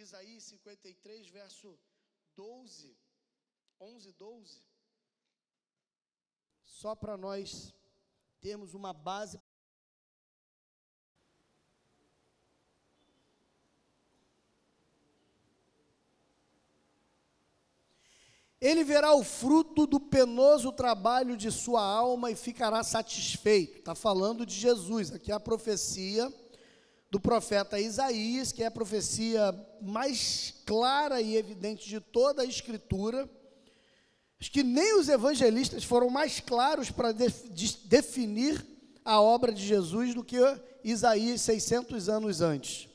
de Isaías 53, verso 12, 11, 12. Só para nós termos uma base. Ele verá o fruto do penoso trabalho de sua alma e ficará satisfeito. Está falando de Jesus. Aqui é a profecia do profeta Isaías, que é a profecia mais clara e evidente de toda a Escritura. Acho que nem os evangelistas foram mais claros para definir a obra de Jesus do que Isaías 600 anos antes.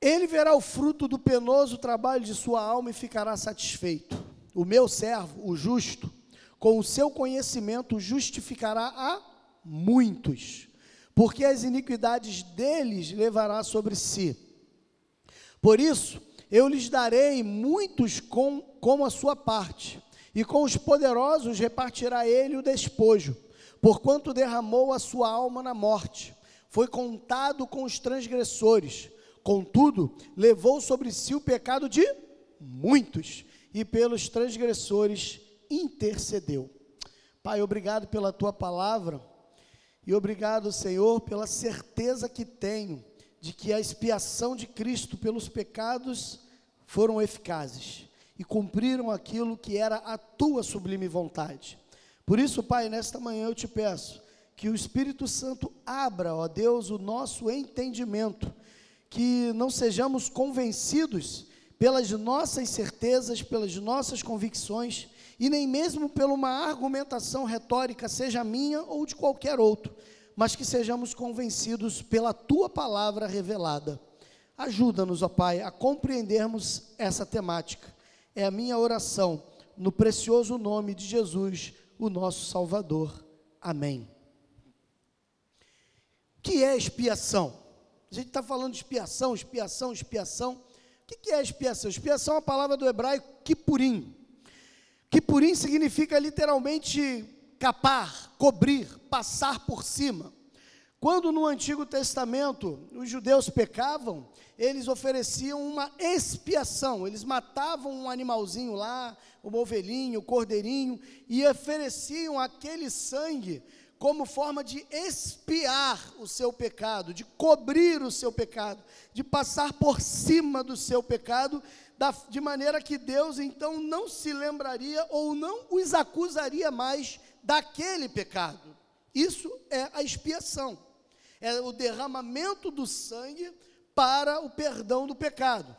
Ele verá o fruto do penoso trabalho de sua alma e ficará satisfeito. O meu servo, o justo, com o seu conhecimento justificará a muitos porque as iniquidades deles levará sobre si. Por isso, eu lhes darei muitos com, como a sua parte, e com os poderosos repartirá ele o despojo, porquanto derramou a sua alma na morte, foi contado com os transgressores, contudo, levou sobre si o pecado de muitos, e pelos transgressores intercedeu. Pai, obrigado pela tua palavra. E obrigado, Senhor, pela certeza que tenho de que a expiação de Cristo pelos pecados foram eficazes e cumpriram aquilo que era a tua sublime vontade. Por isso, Pai, nesta manhã eu te peço que o Espírito Santo abra, ó Deus, o nosso entendimento, que não sejamos convencidos pelas nossas certezas, pelas nossas convicções, e nem mesmo por uma argumentação retórica, seja minha ou de qualquer outro, mas que sejamos convencidos pela tua palavra revelada. Ajuda-nos, ó Pai, a compreendermos essa temática. É a minha oração, no precioso nome de Jesus, o nosso Salvador. Amém. O que é expiação? A gente está falando de expiação, expiação, expiação. O que é expiação? Expiação é a palavra do hebraico kipurim que purim significa literalmente capar, cobrir, passar por cima. Quando no Antigo Testamento os judeus pecavam, eles ofereciam uma expiação, eles matavam um animalzinho lá, uma ovelhinha, um cordeirinho, e ofereciam aquele sangue como forma de expiar o seu pecado, de cobrir o seu pecado, de passar por cima do seu pecado da, de maneira que Deus então não se lembraria ou não os acusaria mais daquele pecado. Isso é a expiação, é o derramamento do sangue para o perdão do pecado.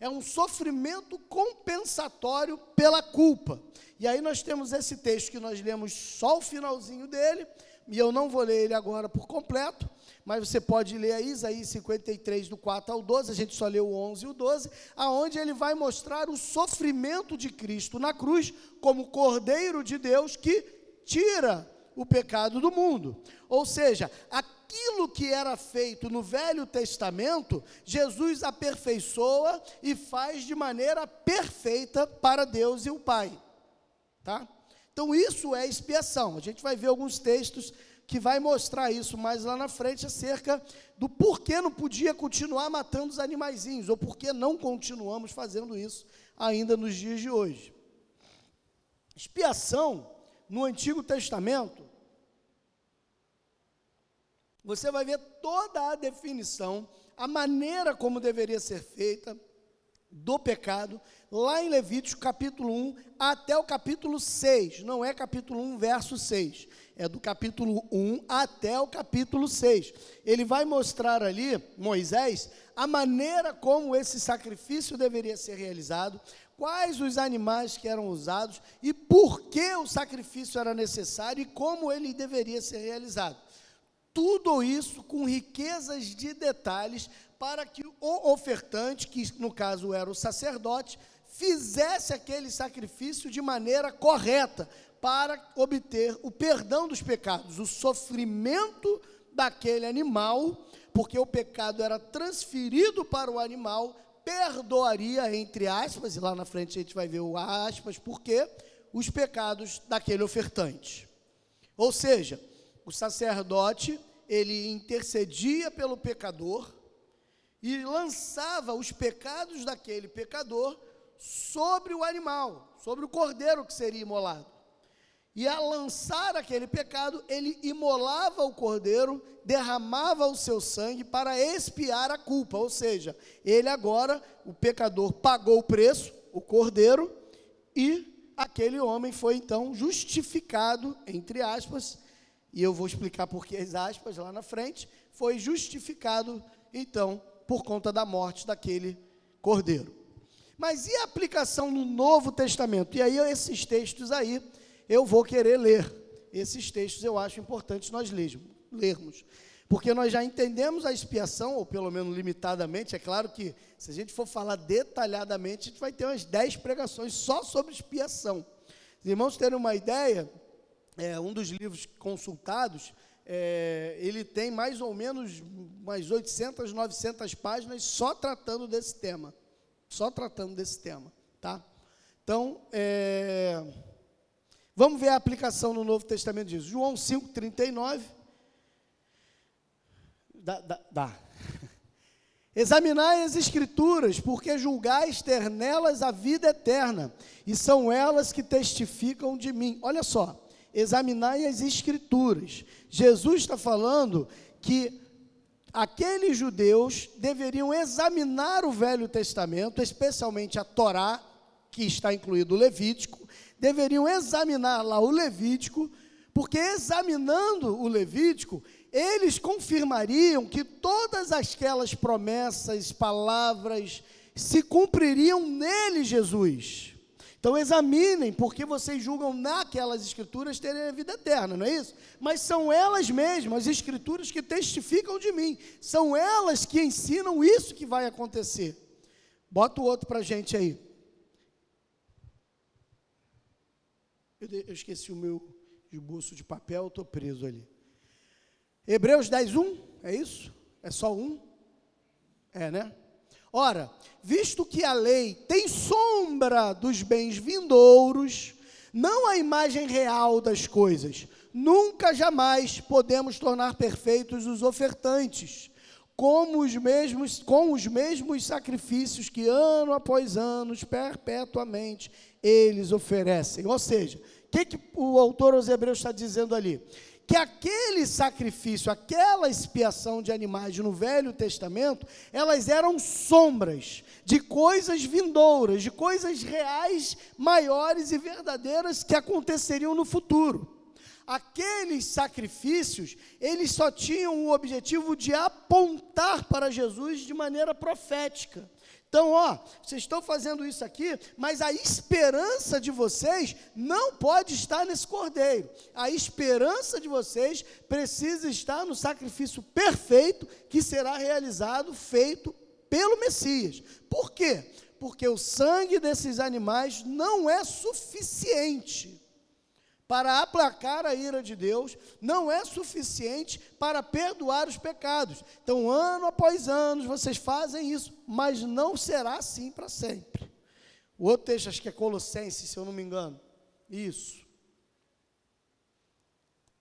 É um sofrimento compensatório pela culpa. E aí nós temos esse texto que nós lemos só o finalzinho dele, e eu não vou ler ele agora por completo, mas você pode ler aí Isaías 53, do 4 ao 12, a gente só leu o 11 e o 12, aonde ele vai mostrar o sofrimento de Cristo na cruz como Cordeiro de Deus que tira o pecado do mundo. Ou seja, aquilo que era feito no Velho Testamento, Jesus aperfeiçoa e faz de maneira perfeita para Deus e o Pai. Tá? Então isso é expiação. A gente vai ver alguns textos que vai mostrar isso mais lá na frente acerca do porquê não podia continuar matando os animaizinhos, ou porquê não continuamos fazendo isso ainda nos dias de hoje. Expiação, no Antigo Testamento, você vai ver toda a definição, a maneira como deveria ser feita do pecado, lá em Levítico capítulo 1 até o capítulo 6, não é capítulo 1, verso 6 é do capítulo 1 até o capítulo 6. Ele vai mostrar ali, Moisés, a maneira como esse sacrifício deveria ser realizado, quais os animais que eram usados e por que o sacrifício era necessário e como ele deveria ser realizado. Tudo isso com riquezas de detalhes para que o ofertante, que no caso era o sacerdote, fizesse aquele sacrifício de maneira correta, para obter o perdão dos pecados, o sofrimento daquele animal, porque o pecado era transferido para o animal, perdoaria, entre aspas, e lá na frente a gente vai ver o aspas, porque os pecados daquele ofertante. Ou seja, o sacerdote, ele intercedia pelo pecador, e lançava os pecados daquele pecador sobre o animal, sobre o cordeiro que seria imolado. E a lançar aquele pecado, ele imolava o cordeiro, derramava o seu sangue para expiar a culpa. Ou seja, ele agora, o pecador, pagou o preço, o cordeiro, e aquele homem foi então justificado, entre aspas, e eu vou explicar por que as aspas lá na frente, foi justificado então por conta da morte daquele cordeiro. Mas e a aplicação no Novo Testamento? E aí esses textos aí eu vou querer ler. Esses textos eu acho importantes nós lermos. Porque nós já entendemos a expiação, ou pelo menos limitadamente, é claro que se a gente for falar detalhadamente, a gente vai ter umas 10 pregações só sobre expiação. Os irmãos terem uma ideia, é, um dos livros consultados, é, ele tem mais ou menos umas 800, 900 páginas só tratando desse tema. Só tratando desse tema, tá? Então, é, Vamos ver a aplicação no Novo Testamento disso. João 5,39. Dá, dá, dá. Examinai as Escrituras, porque julgais ter nelas a vida eterna, e são elas que testificam de mim. Olha só, examinai as Escrituras. Jesus está falando que aqueles judeus deveriam examinar o Velho Testamento, especialmente a Torá, que está incluído o Levítico, deveriam examinar lá o Levítico, porque examinando o Levítico, eles confirmariam que todas aquelas promessas, palavras, se cumpririam nele, Jesus. Então examinem, porque vocês julgam naquelas escrituras terem a vida eterna, não é isso? Mas são elas mesmas, as escrituras que testificam de mim, são elas que ensinam isso que vai acontecer. Bota o outro para a gente aí. Eu, esqueci o meu esboço de papel, estou preso ali. Hebreus 10, 1, é isso? É só um? É, né? Ora, visto que a lei tem sombra dos bens vindouros, não a imagem real das coisas, nunca jamais podemos tornar perfeitos os ofertantes, como os mesmos, com os mesmos sacrifícios que ano após ano, perpetuamente, eles oferecem. Ou seja, o que, que o autor aos Hebreus está dizendo ali? Que aquele sacrifício, aquela expiação de animais no Velho Testamento, elas eram sombras de coisas vindouras, de coisas reais, maiores e verdadeiras que aconteceriam no futuro aqueles sacrifícios, eles só tinham o objetivo de apontar para Jesus de maneira profética. Então, ó, vocês estão fazendo isso aqui, mas a esperança de vocês não pode estar nesse cordeiro. A esperança de vocês precisa estar no sacrifício perfeito que será realizado, feito pelo Messias. Por quê? Porque o sangue desses animais não é suficiente para aplacar a ira de Deus, não é suficiente para perdoar os pecados. Então, ano após ano, vocês fazem isso, mas não será assim para sempre. O outro texto, acho que é Colossenses, se eu não me engano. Isso.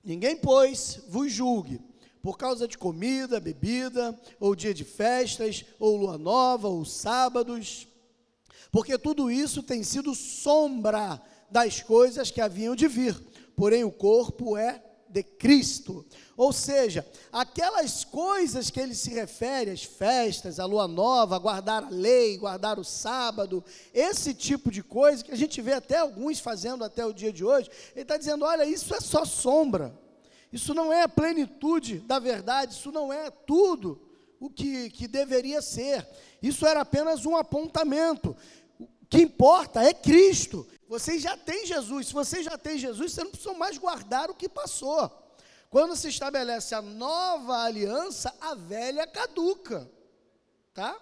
Ninguém, pois, vos julgue por causa de comida, bebida, ou dia de festas, ou lua nova, ou sábados, porque tudo isso tem sido sombra das coisas que haviam de vir, porém o corpo é de Cristo. Ou seja, aquelas coisas que ele se refere, as festas, a lua nova, guardar a lei, guardar o sábado, esse tipo de coisa que a gente vê até alguns fazendo até o dia de hoje, ele está dizendo: olha, isso é só sombra, isso não é a plenitude da verdade, isso não é tudo o que, que deveria ser, isso era apenas um apontamento. Que importa é Cristo. Vocês já têm Jesus. Se você já tem Jesus, você não precisa mais guardar o que passou. Quando se estabelece a nova aliança, a velha caduca. Tá?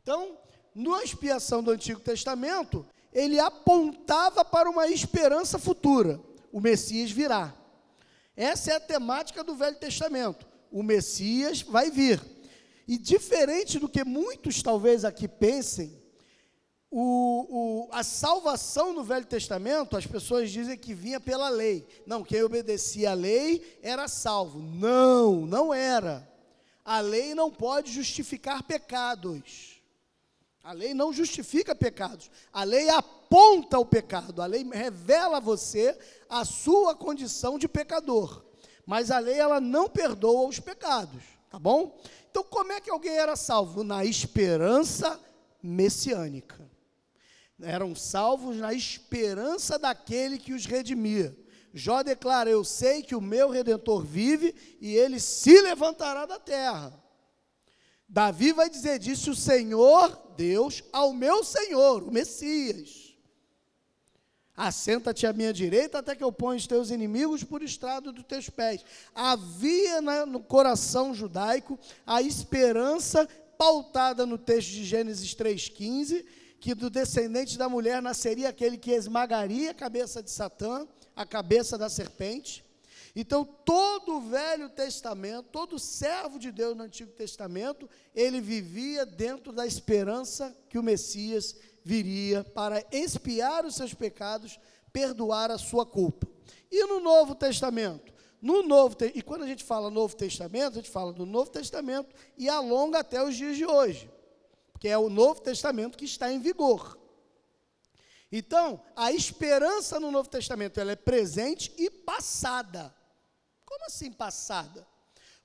Então, na expiação do Antigo Testamento, ele apontava para uma esperança futura. O Messias virá. Essa é a temática do Velho Testamento. O Messias vai vir. E diferente do que muitos talvez aqui pensem, o, o, a salvação no Velho Testamento, as pessoas dizem que vinha pela lei. Não, quem obedecia à lei era salvo. Não, não era. a lei não pode justificar pecados. A lei não justifica pecados. A lei aponta o pecado. A lei revela a você a sua condição de pecador. Mas a lei ela não perdoa os pecados, tá bom? Então como é que alguém era salvo? Na esperança messiânica. Eram salvos na esperança daquele que os redimia. Jó declara: Eu sei que o meu redentor vive e ele se levantará da terra. Davi vai dizer: Disse o Senhor, Deus, ao meu Senhor, o Messias: Assenta-te à minha direita até que eu ponha os teus inimigos por estrado dos teus pés. Havia no coração judaico a esperança pautada no texto de Gênesis 3,15, que do descendente da mulher nasceria aquele que esmagaria a cabeça de Satã a cabeça da serpente. Então, todo o Velho Testamento, todo servo de Deus no Antigo Testamento, ele vivia dentro da esperança que o Messias viria para expiar os seus pecados, perdoar a sua culpa. E no Novo Testamento? No Novo E quando a gente fala Novo Testamento, a gente fala do Novo Testamento e alonga até os dias de hoje, porque é o Novo Testamento que está em vigor. Então, a esperança no Novo Testamento ela é presente e passada. Como assim passada?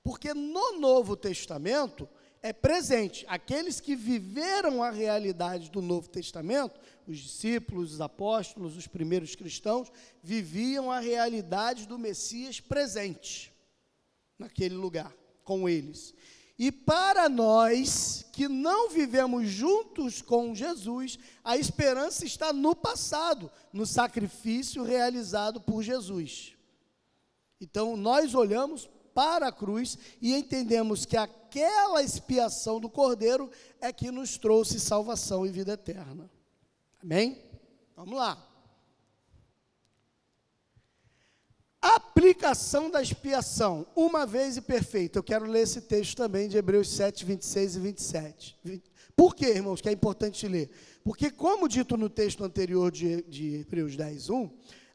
Porque no Novo Testamento é presente. Aqueles que viveram a realidade do Novo Testamento, os discípulos, os apóstolos, os primeiros cristãos, viviam a realidade do Messias presente naquele lugar com eles. E para nós que não vivemos juntos com Jesus, a esperança está no passado, no sacrifício realizado por Jesus. Então nós olhamos para a cruz e entendemos que aquela expiação do Cordeiro é que nos trouxe salvação e vida eterna. Amém? Vamos lá. Aplicação da expiação, uma vez e perfeita. Eu quero ler esse texto também de Hebreus 7, 26 e 27. Por que, irmãos, que é importante ler? Porque, como dito no texto anterior de, de Hebreus 10, 1,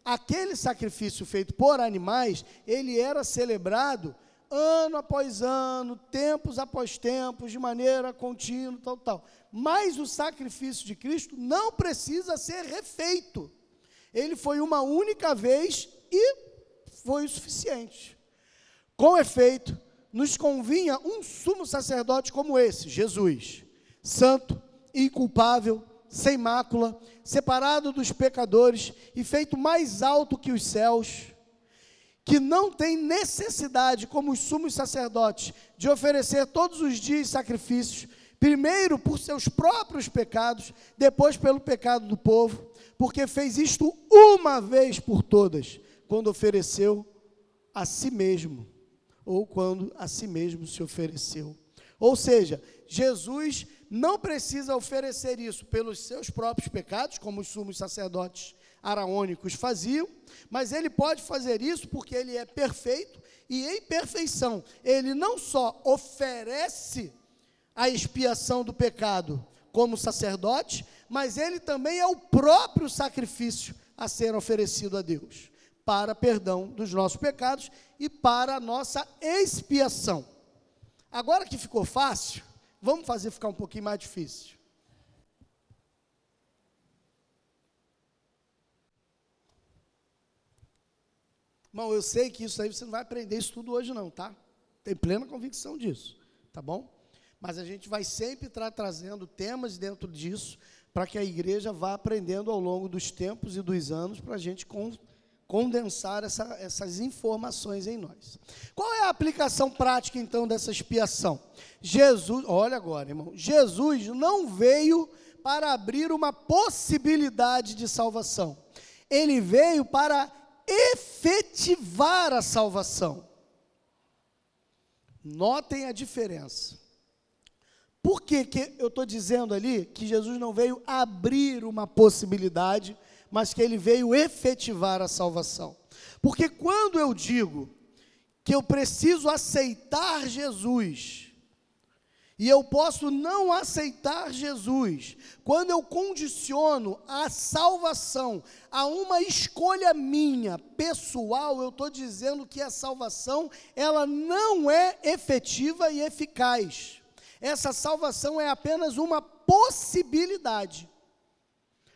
aquele sacrifício feito por animais, ele era celebrado ano após ano, tempos após tempos, de maneira contínua, tal, tal. Mas o sacrifício de Cristo não precisa ser refeito. Ele foi uma única vez e foi o suficiente. Com efeito, nos convinha um sumo sacerdote como esse, Jesus, santo, inculpável, sem mácula, separado dos pecadores e feito mais alto que os céus, que não tem necessidade, como os sumos sacerdotes, de oferecer todos os dias sacrifícios, primeiro por seus próprios pecados, depois pelo pecado do povo, porque fez isto uma vez por todas quando ofereceu a si mesmo, ou quando a si mesmo se ofereceu. Ou seja, Jesus não precisa oferecer isso pelos seus próprios pecados, como os sumos sacerdotes araônicos faziam, mas ele pode fazer isso porque ele é perfeito e em perfeição. Ele não só oferece a expiação do pecado como sacerdote, mas ele também é o próprio sacrifício a ser oferecido a Deus para perdão dos nossos pecados e para a nossa expiação. Agora que ficou fácil, vamos fazer ficar um pouquinho mais difícil. Irmão, eu sei que isso aí você não vai aprender isso tudo hoje não, tá? Tem plena convicção disso, tá bom? Mas a gente vai sempre estar trazendo temas dentro disso para que a igreja vá aprendendo ao longo dos tempos e dos anos para a gente condensar essa, essas informações em nós. Qual é a aplicação prática então dessa expiação? Jesus, olha agora, irmão, Jesus não veio para abrir uma possibilidade de salvação. Ele veio para efetivar a salvação. Notem a diferença. Por que, que eu estou dizendo ali que Jesus não veio abrir uma possibilidade mas que ele veio efetivar a salvação. Porque quando eu digo que eu preciso aceitar Jesus E eu posso não aceitar Jesus. Quando eu condiciono a salvação a uma escolha minha, pessoal, eu estou dizendo que a salvação, ela não é efetiva e eficaz. Essa salvação é apenas uma possibilidade.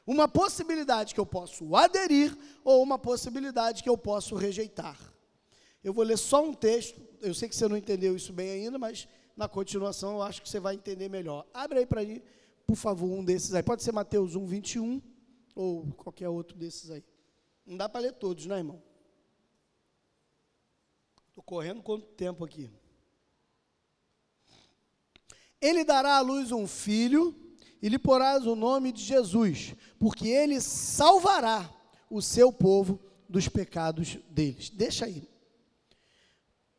Uma possibilidade que eu posso aderir ou uma possibilidade que eu posso rejeitar. Eu vou ler só um texto, eu sei que você não entendeu isso bem ainda, mas na continuação eu acho que você vai entender melhor. Abre aí para mim, por favor, um desses aí. Pode ser Mateus 1, 21 ou qualquer outro desses aí. Não dá para ler todos, né, irmão? Estou correndo quanto tempo aqui? Ele dará à luz um filho e lhe porás o nome de Jesus, porque ele salvará o seu povo dos pecados deles. Deixa aí.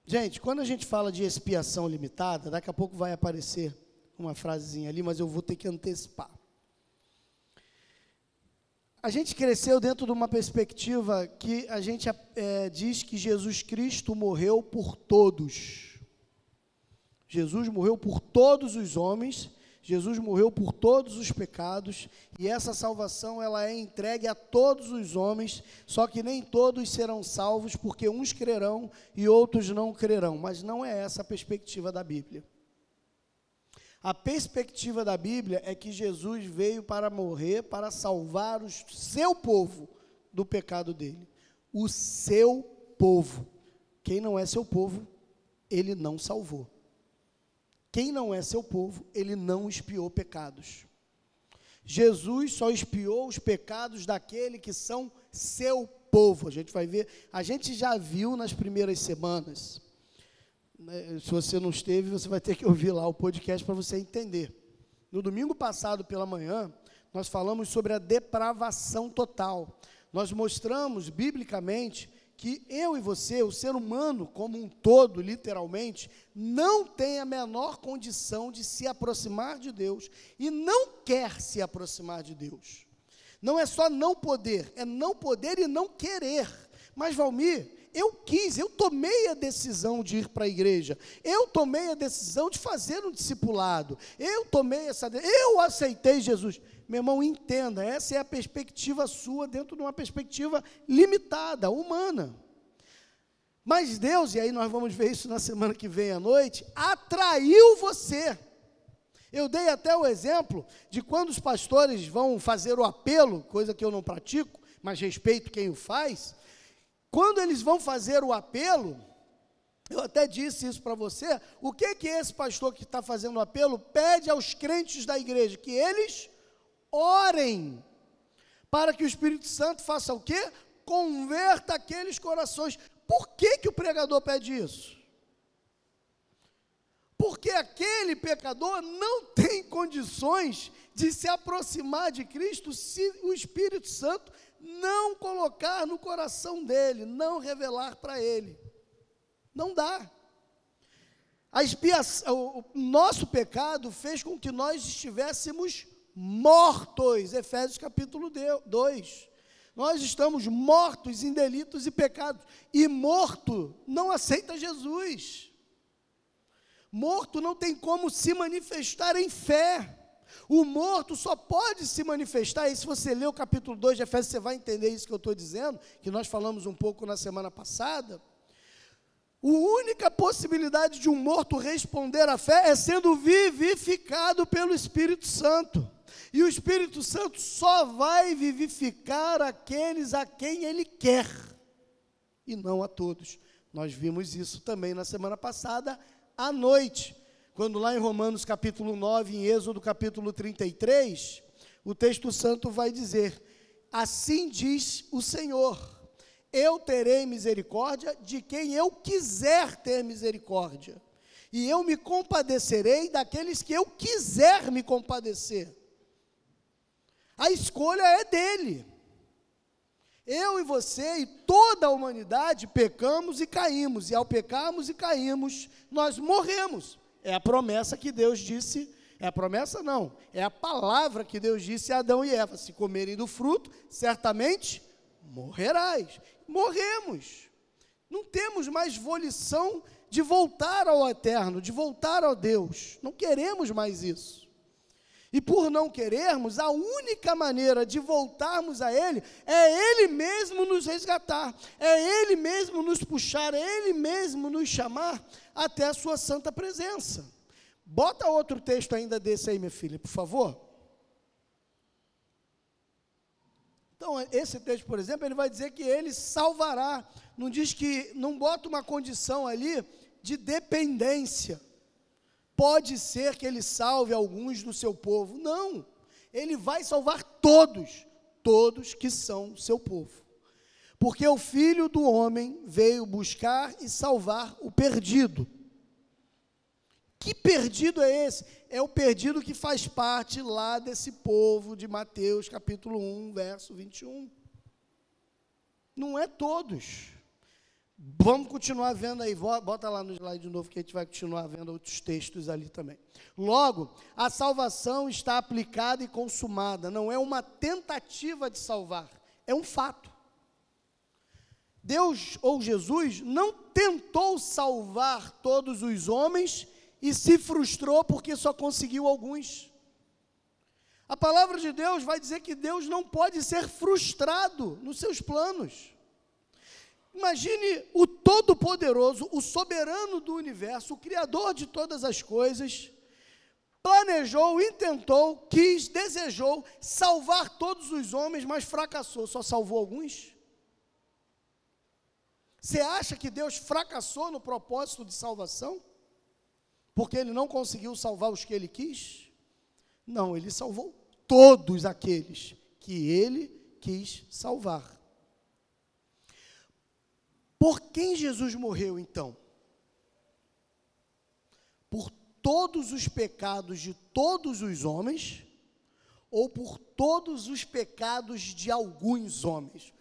Gente, quando a gente fala de expiação limitada, daqui a pouco vai aparecer uma frasezinha ali, mas eu vou ter que antecipar. A gente cresceu dentro de uma perspectiva que a gente é, diz que Jesus Cristo morreu por todos. Jesus morreu por todos os homens Jesus morreu por todos os pecados e essa salvação ela é entregue a todos os homens, só que nem todos serão salvos, porque uns crerão e outros não crerão, mas não é essa a perspectiva da Bíblia. A perspectiva da Bíblia é que Jesus veio para morrer, para salvar o seu povo do pecado dele. O seu povo. Quem não é seu povo, ele não salvou. Quem não é seu povo, ele não expiou pecados. Jesus só expiou os pecados daquele que são seu povo. A gente vai ver, a gente já viu nas primeiras semanas. Né, se você não esteve, você vai ter que ouvir lá o podcast para você entender. No domingo passado pela manhã, nós falamos sobre a depravação total. Nós mostramos biblicamente que eu e você, o ser humano como um todo, literalmente, não tem a menor condição de se aproximar de Deus e não quer se aproximar de Deus. Não é só não poder, é não poder e não querer. Mas, Valmir, eu quis, eu tomei a decisão de ir para a igreja, eu tomei a decisão de fazer um discipulado, eu tomei essa, eu aceitei Jesus. Meu irmão, entenda, essa é a perspectiva sua dentro de uma perspectiva limitada, humana. Mas Deus, e aí nós vamos ver isso na semana que vem à noite, atraiu você. Eu dei até o exemplo de quando os pastores vão fazer o apelo, coisa que eu não pratico, mas respeito quem o faz. Quando eles vão fazer o apelo, eu até disse isso para você, o que que esse pastor que está fazendo o apelo pede aos crentes da igreja? Que eles orem para que o Espírito Santo faça o quê? Converta aqueles corações. Por que, que o pregador pede isso? Porque aquele pecador não tem condições de se aproximar de Cristo se o Espírito Santo não colocar no coração dele, não revelar para ele. Não dá. A expiação, o nosso pecado fez com que nós estivéssemos mortos. Efésios capítulo 2. Nós estamos mortos em delitos e pecados. E morto não aceita Jesus. Morto não tem como se manifestar em fé. O morto só pode se manifestar, e se você ler o capítulo 2 de Efésios, você vai entender isso que eu estou dizendo, que nós falamos um pouco na semana passada. A única possibilidade de um morto responder à fé é sendo vivificado pelo Espírito Santo. E o Espírito Santo só vai vivificar aqueles a quem ele quer, e não a todos. Nós vimos isso também na semana passada, à noite, quando lá em Romanos capítulo 9, em Êxodo capítulo 33, o texto santo vai dizer: Assim diz o Senhor: Eu terei misericórdia de quem eu quiser ter misericórdia, e eu me compadecerei daqueles que eu quiser me compadecer. A escolha é dele. Eu e você e toda a humanidade pecamos e caímos, e ao pecarmos e cairmos, nós morremos. É a promessa que Deus disse, é a promessa não, é a palavra que Deus disse a Adão e Eva: se comerem do fruto, certamente morrerás. Morremos. Não temos mais volição de voltar ao eterno, de voltar ao Deus. Não queremos mais isso. E por não querermos, a única maneira de voltarmos a Ele é Ele mesmo nos resgatar, é Ele mesmo nos puxar, é Ele mesmo nos chamar até a Sua santa presença. Bota outro texto ainda desse aí, minha filha, por favor. Então, esse texto, por exemplo, ele vai dizer que ele salvará. Não diz que, não bota uma condição ali de dependência. Pode ser que ele salve alguns do seu povo. Não. Ele vai salvar todos, todos que são seu povo. Porque o filho do homem veio buscar e salvar o perdido. Que perdido é esse? É o perdido que faz parte lá desse povo de Mateus, capítulo 1, verso 21. Não é todos. Vamos continuar vendo aí, bota lá no slide de novo que a gente vai continuar vendo outros textos ali também. Logo, a salvação está aplicada e consumada, não é uma tentativa de salvar, é um fato. Deus ou Jesus não tentou salvar todos os homens e se frustrou porque só conseguiu alguns. A palavra de Deus vai dizer que Deus não pode ser frustrado nos seus planos. Imagine o Todo-Poderoso, o soberano do universo, o Criador de todas as coisas, planejou, intentou, quis, desejou salvar todos os homens, mas fracassou, só salvou alguns? Você acha que Deus fracassou no propósito de salvação? Porque ele não conseguiu salvar os que ele quis? Não, ele salvou todos aqueles que ele quis salvar. Por quem Jesus morreu então? Por todos os pecados de todos os homens ou por todos os pecados de alguns homens?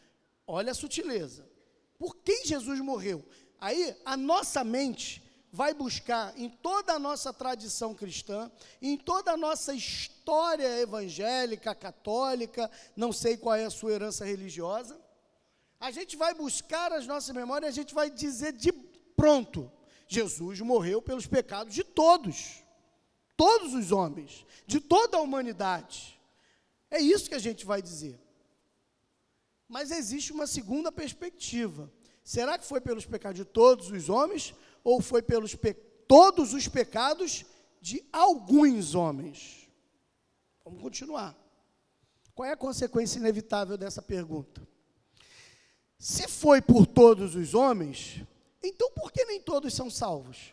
Olha a sutileza. Por quem Jesus morreu? Aí a nossa mente vai buscar em toda a nossa tradição cristã, em toda a nossa história evangélica, católica, não sei qual é a sua herança religiosa, a gente vai buscar as nossas memórias, a gente vai dizer de pronto: Jesus morreu pelos pecados de todos, todos os homens, de toda a humanidade. É isso que a gente vai dizer. Mas existe uma segunda perspectiva. Será que foi pelos pecados de todos os homens ou foi pelos todos os pecados de alguns homens? Vamos continuar. Qual é a consequência inevitável dessa pergunta? Se foi por todos os homens, então por que nem todos são salvos?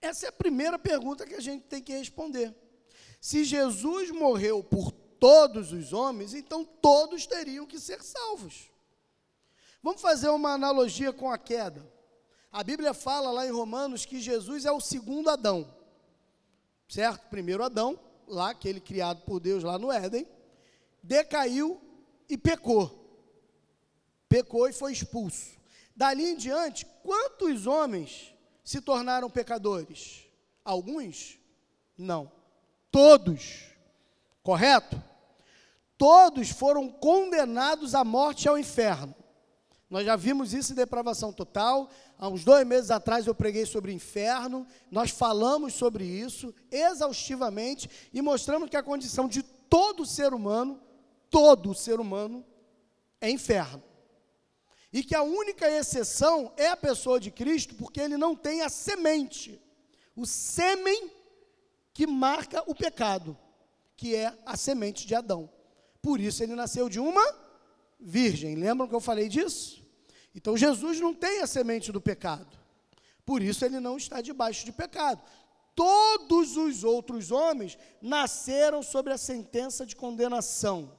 Essa é a primeira pergunta que a gente tem que responder. Se Jesus morreu por todos os homens, então todos teriam que ser salvos. Vamos fazer uma analogia com a queda. A Bíblia fala lá em Romanos que Jesus é o segundo Adão, certo? Primeiro Adão, lá, aquele criado por Deus lá no Éden, decaiu e pecou. Pecou e foi expulso. Dali em diante, quantos homens se tornaram pecadores? Alguns? Não. Todos. Correto? Todos foram condenados à morte e ao inferno. Nós já vimos isso em depravação total. Há uns dois meses atrás eu preguei sobre inferno. Nós falamos sobre isso exaustivamente e mostramos que a condição de todo ser humano, todo ser humano, é inferno. E que a única exceção é a pessoa de Cristo, porque ele não tem a semente, o sêmen que marca o pecado, que é a semente de Adão. Por isso ele nasceu de uma virgem. Lembram que eu falei disso? Então Jesus não tem a semente do pecado. Por isso ele não está debaixo de pecado. Todos os outros homens nasceram sobre a sentença de condenação,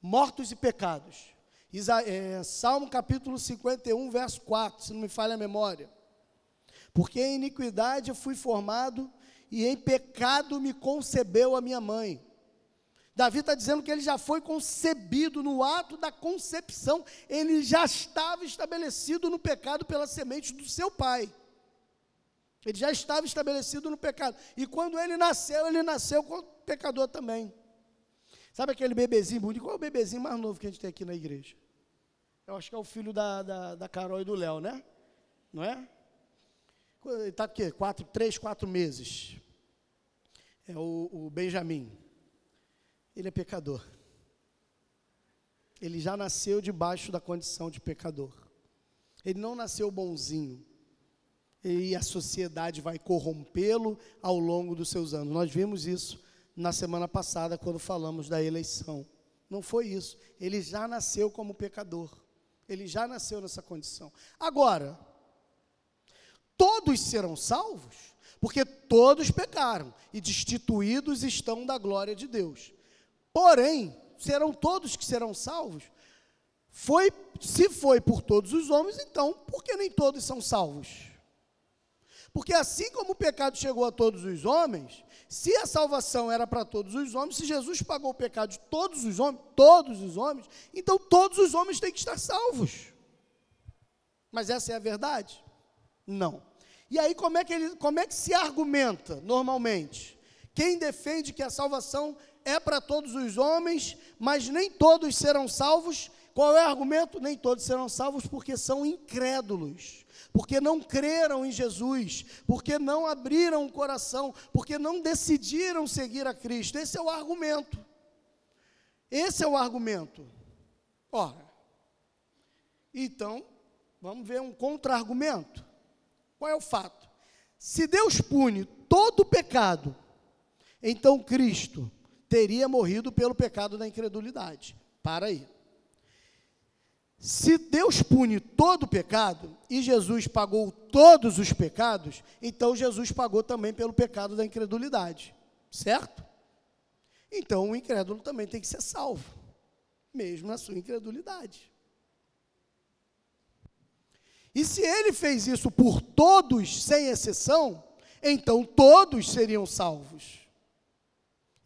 mortos e pecados. Isa, é, Salmo capítulo 51, verso 4, se não me falha a memória. Porque em iniquidade fui formado e em pecado me concebeu a minha mãe. Davi está dizendo que ele já foi concebido no ato da concepção, ele já estava estabelecido no pecado pela semente do seu pai. Ele já estava estabelecido no pecado. E quando ele nasceu, ele nasceu pecador também. Sabe aquele bebezinho bonito? Qual é o bebezinho mais novo que a gente tem aqui na igreja? Eu acho que é o filho da, da, da Carol e do Léo, né? não é? Ele está o quê? Quatro, três, quatro meses. É o, o Benjamin. Ele é pecador. Ele já nasceu debaixo da condição de pecador. Ele não nasceu bonzinho. E a sociedade vai corrompê-lo ao longo dos seus anos. Nós vimos isso na semana passada, quando falamos da eleição. Não foi isso. Ele já nasceu como pecador. Ele já nasceu nessa condição. Agora, todos serão salvos, porque todos pecaram e destituídos estão da glória de Deus. Porém, serão todos que serão salvos? Foi, se foi por todos os homens, então, por que nem todos são salvos? Porque assim como o pecado chegou a todos os homens, se a salvação era para todos os homens, se Jesus pagou o pecado de todos os homens, todos os homens, então todos os homens têm que estar salvos. Mas essa é a verdade? Não. E aí como é que ele, como é que se argumenta normalmente? Quem defende que a salvação é para todos os homens, mas nem todos serão salvos, qual é o argumento? Nem todos serão salvos porque são incrédulos porque não creram em Jesus, porque não abriram o coração, porque não decidiram seguir a Cristo. Esse é o argumento. Esse é o argumento. Ora, então, vamos ver um contra-argumento. Qual é o fato? Se Deus pune todo o pecado, então Cristo teria morrido pelo pecado da incredulidade. Para aí. Se Deus pune todo o pecado e Jesus pagou todos os pecados, então Jesus pagou também pelo pecado da incredulidade, certo? Então o incrédulo também tem que ser salvo, mesmo na sua incredulidade. E se ele fez isso por todos, sem exceção, então todos seriam salvos.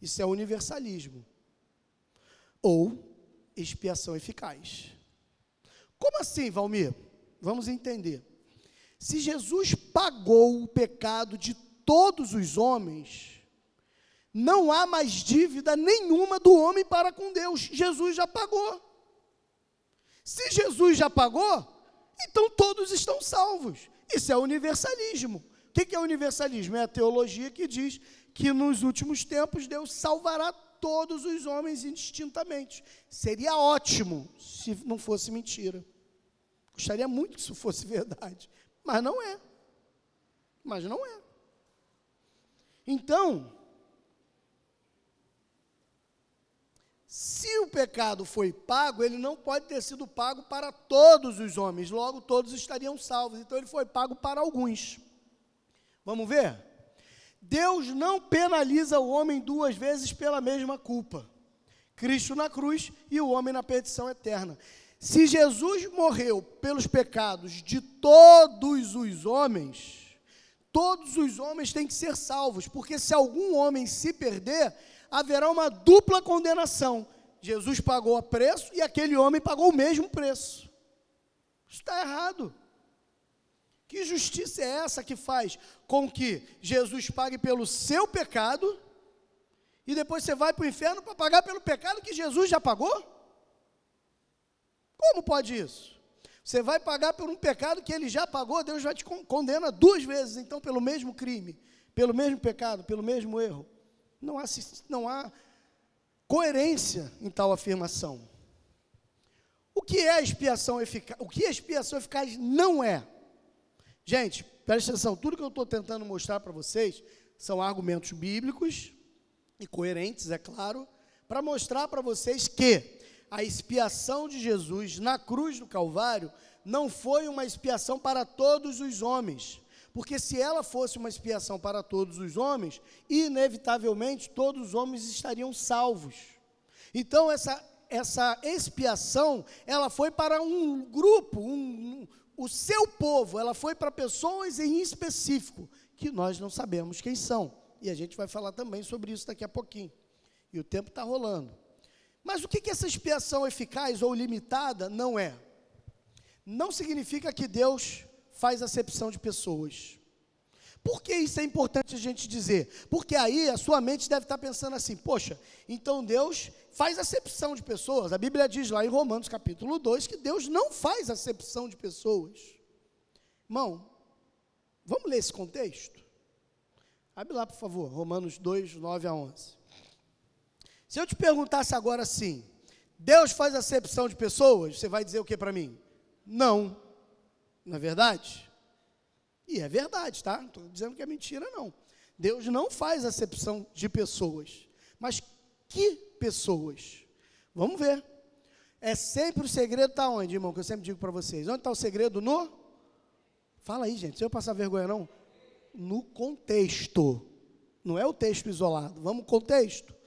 Isso é universalismo ou expiação eficaz. Como assim, Valmir? Vamos entender. Se Jesus pagou o pecado de todos os homens, não há mais dívida nenhuma do homem para com Deus. Jesus já pagou. Se Jesus já pagou, então todos estão salvos. Isso é universalismo. O que é universalismo? É a teologia que diz que nos últimos tempos Deus salvará todos os homens indistintamente. Seria ótimo se não fosse mentira. Gostaria muito que isso fosse verdade, mas não é. Mas não é. Então, se o pecado foi pago, ele não pode ter sido pago para todos os homens, logo todos estariam salvos. Então ele foi pago para alguns. Vamos ver? Deus não penaliza o homem duas vezes pela mesma culpa. Cristo na cruz e o homem na perdição eterna. Se Jesus morreu pelos pecados de todos os homens, todos os homens têm que ser salvos, porque se algum homem se perder, haverá uma dupla condenação. Jesus pagou a preço e aquele homem pagou o mesmo preço. Isso está errado. Que justiça é essa que faz com que Jesus pague pelo seu pecado e depois você vai para o inferno para pagar pelo pecado que Jesus já pagou? Como pode isso? Você vai pagar por um pecado que ele já pagou, Deus já te condena duas vezes, então, pelo mesmo crime, pelo mesmo pecado, pelo mesmo erro. Não há, não há coerência em tal afirmação. O que é expiação eficaz? O que expiação eficaz não é. Gente, presta atenção, tudo que eu estou tentando mostrar para vocês são argumentos bíblicos e coerentes, é claro, para mostrar para vocês que a expiação de Jesus na cruz do Calvário não foi uma expiação para todos os homens. Porque se ela fosse uma expiação para todos os homens, inevitavelmente todos os homens estariam salvos. Então essa essa expiação, ela foi para um grupo, um, um, o seu povo, ela foi para pessoas em específico, que nós não sabemos quem são. E a gente vai falar também sobre isso daqui a pouquinho. E o tempo está rolando. Mas o que, que essa expiação eficaz ou limitada não é? Não significa que Deus faz acepção de pessoas. Por que isso é importante a gente dizer? Porque aí a sua mente deve estar pensando assim: poxa, então Deus faz acepção de pessoas. A Bíblia diz lá em Romanos capítulo 2 que Deus não faz acepção de pessoas. Irmão, vamos ler esse contexto? Abre lá, por favor, Romanos 2, 9 a 11. Se eu te perguntasse agora assim, Deus faz acepção de pessoas, você vai dizer o que para mim? Não. Não é verdade? E é verdade, tá? Não estou dizendo que é mentira, não. Deus não faz acepção de pessoas. Mas que pessoas? Vamos ver. É sempre o segredo está onde, irmão? Que eu sempre digo para vocês. Onde está o segredo? No? Fala aí, gente. Se eu passar vergonha, não. No contexto. Não é o texto isolado. Vamos contexto.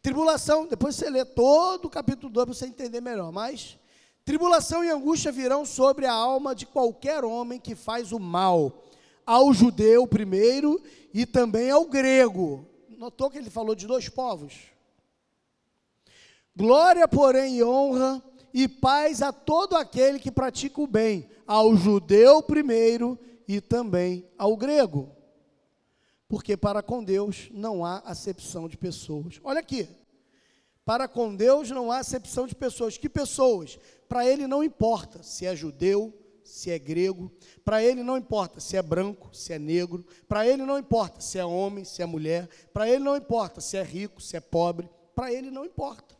Tribulação, depois você lê todo o capítulo 2 para você entender melhor. Mas tribulação e angústia virão sobre a alma de qualquer homem que faz o mal. Ao judeu primeiro e também ao grego. Notou que ele falou de dois povos? Glória, porém, e honra e paz a todo aquele que pratica o bem, ao judeu primeiro e também ao grego. Porque para com Deus não há acepção de pessoas. Olha aqui. Para com Deus não há acepção de pessoas. Que pessoas? Para ele não importa se é judeu, se é grego, para ele não importa se é branco, se é negro, para ele não importa se é homem, se é mulher, para ele não importa se é rico, se é pobre, para ele não importa.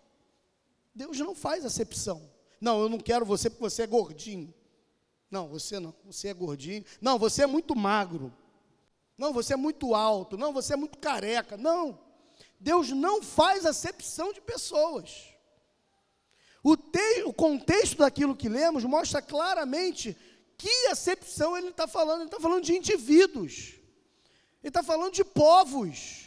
Deus não faz acepção. Não, eu não quero você porque você é gordinho. Não, você não, você é gordinho. Não, você é muito magro. Não, você é muito alto. Não, você é muito careca. Não. Deus não faz acepção de pessoas. O, te, o contexto daquilo que lemos mostra claramente que acepção ele está falando. Ele está falando de indivíduos. Ele está falando de povos.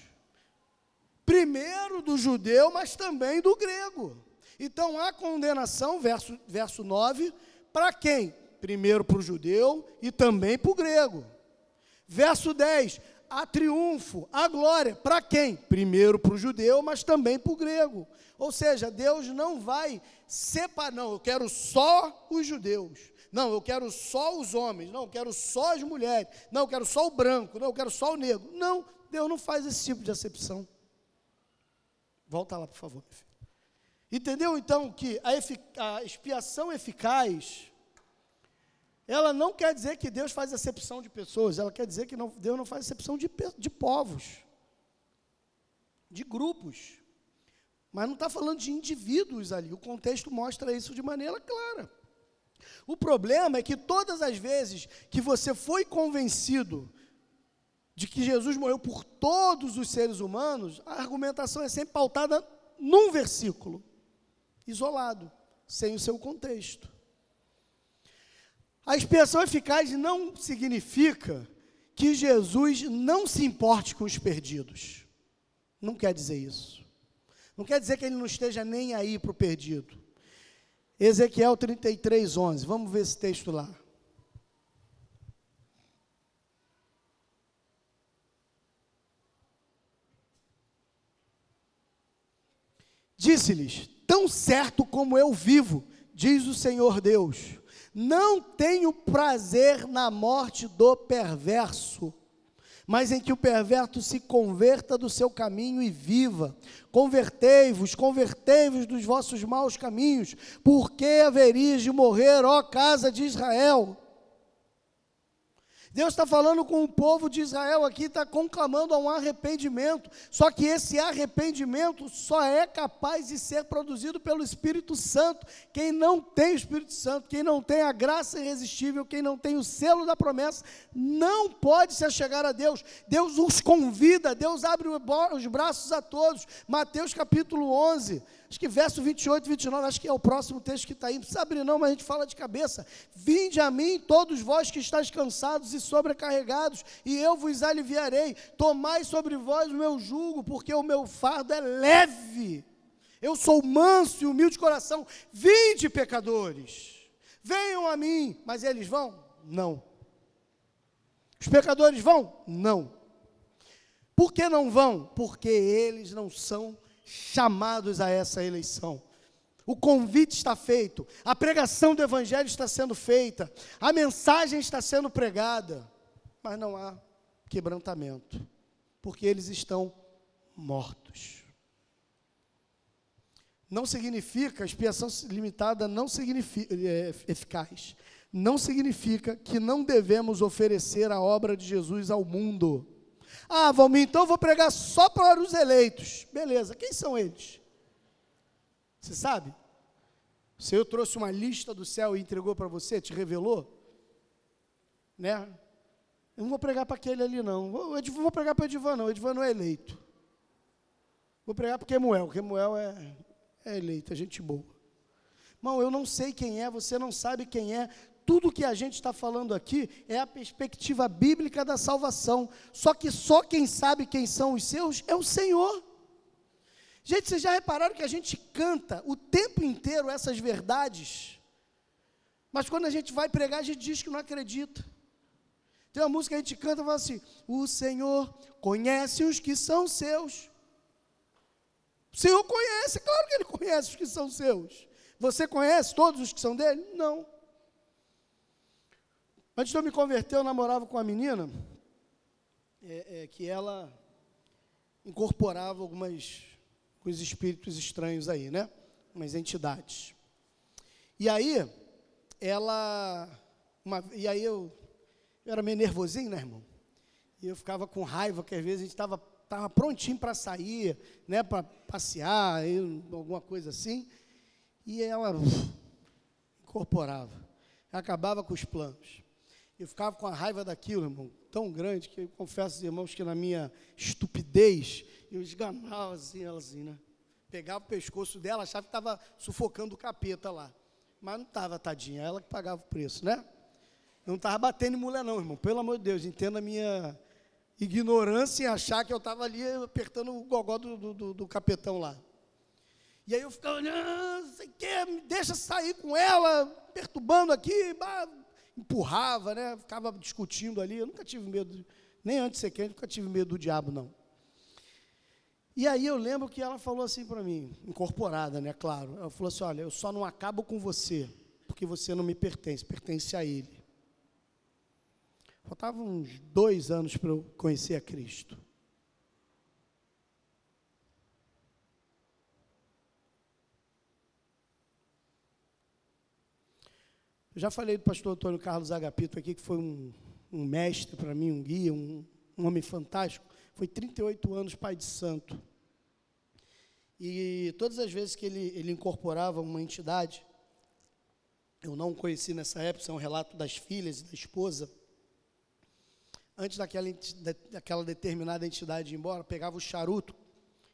Primeiro do judeu, mas também do grego. Então há condenação, verso, verso 9, para quem? Primeiro para o judeu e também para o grego. Verso 10, há triunfo, há glória, para quem? Primeiro para o judeu, mas também para o grego. Ou seja, Deus não vai separar, não, eu quero só os judeus. Não, eu quero só os homens. Não, eu quero só as mulheres. Não, eu quero só o branco. Não, eu quero só o negro. Não, Deus não faz esse tipo de acepção. Volta lá, por favor. Entendeu então que a, a expiação eficaz, ela não quer dizer que Deus faz acepção de pessoas, ela quer dizer que não, Deus não faz acepção de, de povos, de grupos. Mas não está falando de indivíduos ali, o contexto mostra isso de maneira clara. O problema é que todas as vezes que você foi convencido de que Jesus morreu por todos os seres humanos, a argumentação é sempre pautada num versículo isolado, sem o seu contexto. A expiação eficaz não significa que Jesus não se importe com os perdidos. Não quer dizer isso. Não quer dizer que ele não esteja nem aí para o perdido. Ezequiel 33, 11. Vamos ver esse texto lá. Disse-lhes: Tão certo como eu vivo, diz o Senhor Deus, não tenho prazer na morte do perverso, mas em que o perverso se converta do seu caminho e viva. Convertei-vos, convertei-vos dos vossos maus caminhos, porque haverias de morrer, ó casa de Israel. Deus está falando com o povo de Israel aqui, está conclamando a um arrependimento. Só que esse arrependimento só é capaz de ser produzido pelo Espírito Santo. Quem não tem o Espírito Santo, quem não tem a graça irresistível, quem não tem o selo da promessa, não pode se achegar a Deus. Deus os convida, Deus abre os braços a todos. Mateus capítulo 11 acho que verso 28 e 29, acho que é o próximo texto que está aí, não precisa abrir não, mas a gente fala de cabeça, vinde a mim todos vós que estáis cansados e sobrecarregados, e eu vos aliviarei, tomai sobre vós o meu jugo, porque o meu fardo é leve, eu sou manso e humilde de coração, vinde pecadores, venham a mim, mas eles vão? Não. Os pecadores vão? Não. Por que não vão? Porque eles não são chamados a essa eleição. O convite está feito, a pregação do Evangelho está sendo feita, a mensagem está sendo pregada, mas não há quebrantamento, porque eles estão mortos. Não significa, expiação limitada não significa é, eficaz, não significa que não devemos oferecer a obra de Jesus ao mundo. Ah, Valmir, então eu vou pregar só para os eleitos. Beleza, quem são eles? Você sabe? O Senhor trouxe uma lista do céu e entregou para você, te revelou? Né? Eu não vou pregar para aquele ali, não. Eu vou pregar para Edivan, não. Edivan não é eleito. Vou pregar para Kemuel. Kemuel é, é eleito, é gente boa. Irmão, eu não sei quem é, você não sabe quem é tudo que a gente está falando aqui é a perspectiva bíblica da salvação. Só que só quem sabe quem são os seus é o Senhor. Gente, vocês já repararam que a gente canta o tempo inteiro essas verdades, mas quando a gente vai pregar, a gente diz que não acredita. Tem uma música que a gente canta e fala assim: O Senhor conhece os que são seus. O Senhor conhece, claro que Ele conhece os que são seus. Você conhece todos os que são dele? Não. Antes de eu me converter, eu namorava com uma menina é, é, que ela incorporava algumas os espíritos estranhos aí, né? Umas entidades. E aí, ela. Uma, e aí eu, eu era meio nervosinho, né, irmão? E eu ficava com raiva, que às vezes a gente estava tava prontinho para sair, né, para passear, alguma coisa assim. E ela uf, incorporava, acabava com os planos. Eu ficava com a raiva daquilo, irmão, tão grande que eu confesso irmãos que na minha estupidez eu esganava assim, ela assim, né? Pegava o pescoço dela, achava que estava sufocando o capeta lá. Mas não estava, tadinha, ela que pagava o preço, né? Eu não estava batendo em mulher, não, irmão. Pelo amor de Deus, entenda a minha ignorância em achar que eu estava ali apertando o gogó do, do, do, capetão lá. E aí eu ficava, não sei o que, me deixa sair com ela, perturbando aqui, bah, empurrava, né? Ficava discutindo ali. Eu nunca tive medo, nem antes de ser crente, nunca tive medo do diabo, não. E aí eu lembro que ela falou assim para mim, incorporada, né? Claro. Ela falou assim: olha, eu só não acabo com você, porque você não me pertence, pertence a Ele. Faltavam uns dois anos para eu conhecer a Cristo. Eu já falei do pastor Antônio Carlos Agapito aqui, que foi um, um mestre para mim, um guia, um, um homem fantástico. Foi 38 anos pai de santo. E todas as vezes que ele, ele incorporava uma entidade, eu não conheci nessa época, isso é um relato das filhas e da esposa. Antes daquela, daquela determinada entidade ir embora, pegava o charuto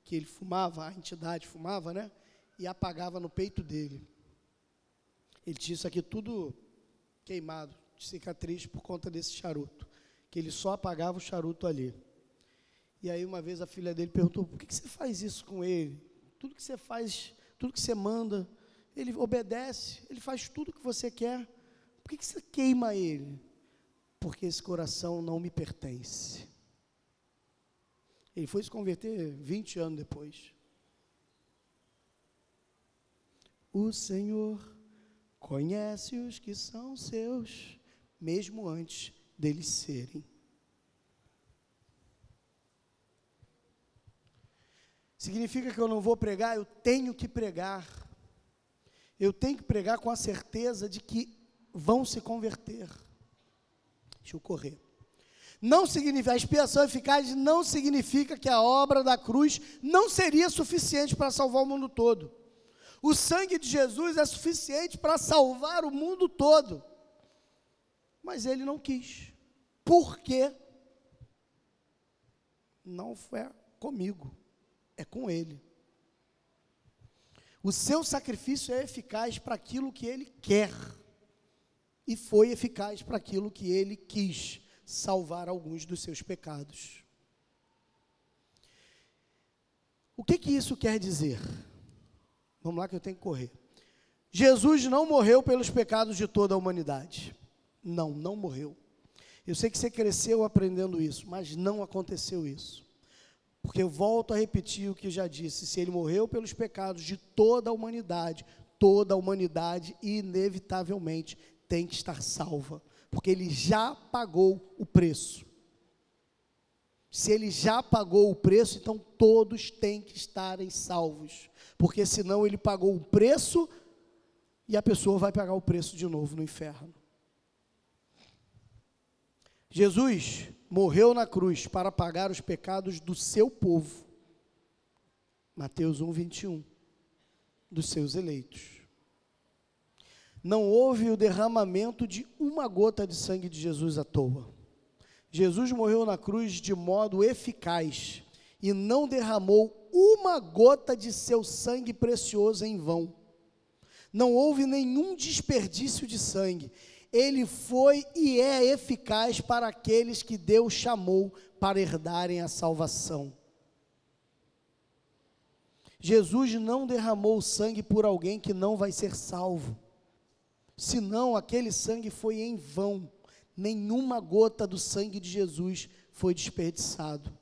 que ele fumava, a entidade fumava, né? E apagava no peito dele. Ele tinha isso aqui tudo queimado, de cicatriz por conta desse charuto. Que ele só apagava o charuto ali. E aí uma vez a filha dele perguntou: por que, que você faz isso com ele? Tudo que você faz, tudo que você manda, ele obedece, ele faz tudo que você quer. Por que, que você queima ele? Porque esse coração não me pertence. Ele foi se converter 20 anos depois. O Senhor Conhece os que são seus, mesmo antes deles serem. Significa que eu não vou pregar, eu tenho que pregar. Eu tenho que pregar com a certeza de que vão se converter. Deixa eu correr. Não significa, a expiação eficaz não significa que a obra da cruz não seria suficiente para salvar o mundo todo. O sangue de Jesus é suficiente para salvar o mundo todo. Mas ele não quis. Por quê? Não foi comigo, é com ele. O seu sacrifício é eficaz para aquilo que ele quer. E foi eficaz para aquilo que ele quis salvar alguns dos seus pecados. O que, que isso quer dizer? Vamos lá que eu tenho que correr. Jesus não morreu pelos pecados de toda a humanidade. Não, não morreu. Eu sei que você cresceu aprendendo isso, mas não aconteceu isso. Porque eu volto a repetir o que já disse: se ele morreu pelos pecados de toda a humanidade, toda a humanidade inevitavelmente tem que estar salva, porque ele já pagou o preço. Se ele já pagou o preço, então todos têm que estarem salvos porque senão ele pagou o preço e a pessoa vai pagar o preço de novo no inferno. Jesus morreu na cruz para pagar os pecados do seu povo. Mateus 1, 21. Dos seus eleitos. Não houve o derramamento de uma gota de sangue de Jesus à toa. Jesus morreu na cruz de modo eficaz e não derramou uma gota de seu sangue precioso em vão. Não houve nenhum desperdício de sangue. Ele foi e é eficaz para aqueles que Deus chamou para herdarem a salvação. Jesus não derramou sangue por alguém que não vai ser salvo. Senão aquele sangue foi em vão. Nenhuma gota do sangue de Jesus foi desperdiçado.